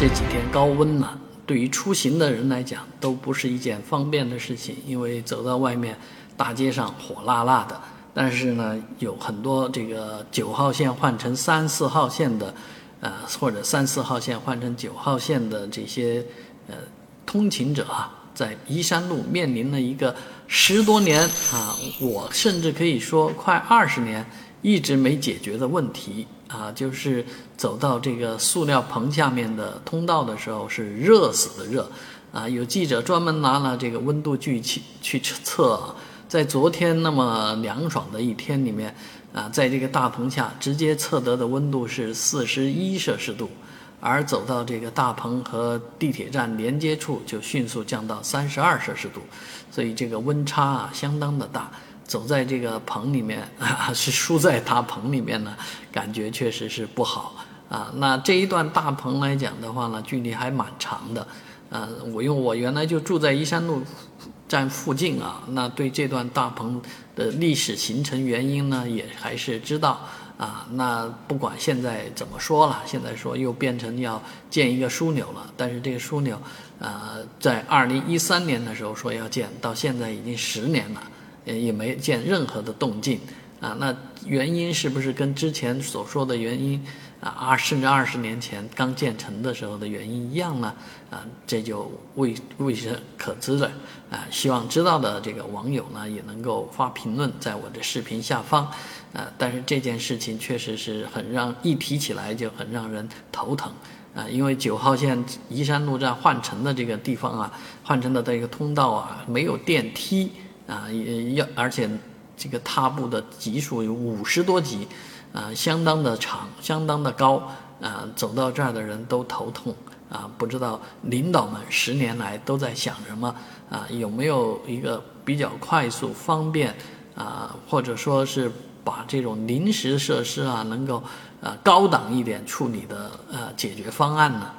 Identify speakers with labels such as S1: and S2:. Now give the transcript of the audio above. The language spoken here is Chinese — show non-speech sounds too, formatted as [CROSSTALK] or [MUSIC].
S1: 这几天高温呢，对于出行的人来讲都不是一件方便的事情，因为走到外面，大街上火辣辣的。但是呢，有很多这个九号线换成三四号线的，呃，或者三四号线换成九号线的这些呃通勤者啊，在宜山路面临了一个十多年啊，我甚至可以说快二十年一直没解决的问题啊，就是走到这个塑料棚下面的通道的时候是热死的热啊，有记者专门拿了这个温度计去去测。在昨天那么凉爽的一天里面，啊，在这个大棚下直接测得的温度是四十一摄氏度，而走到这个大棚和地铁站连接处就迅速降到三十二摄氏度，所以这个温差啊相当的大。走在这个棚里面 [LAUGHS] 啊，是输在大棚里面呢，感觉确实是不好啊。那这一段大棚来讲的话呢，距离还蛮长的。呃，我因为我原来就住在依山路站附近啊，那对这段大棚的历史形成原因呢，也还是知道啊。那不管现在怎么说了，现在说又变成要建一个枢纽了，但是这个枢纽，呃，在二零一三年的时候说要建，到现在已经十年了，也没见任何的动静啊。那原因是不是跟之前所说的原因？啊，二甚至二十年前刚建成的时候的原因一样呢，啊，这就未未是可知的，啊，希望知道的这个网友呢也能够发评论在我的视频下方，啊，但是这件事情确实是很让一提起来就很让人头疼，啊，因为九号线宜山路站换乘的这个地方啊，换乘的这个通道啊没有电梯，啊，也要而且这个踏步的级数有五十多级。啊，相当的长，相当的高，啊，走到这儿的人都头痛，啊，不知道领导们十年来都在想什么，啊，有没有一个比较快速、方便，啊，或者说是把这种临时设施啊，能够，啊，高档一点处理的，呃，解决方案呢？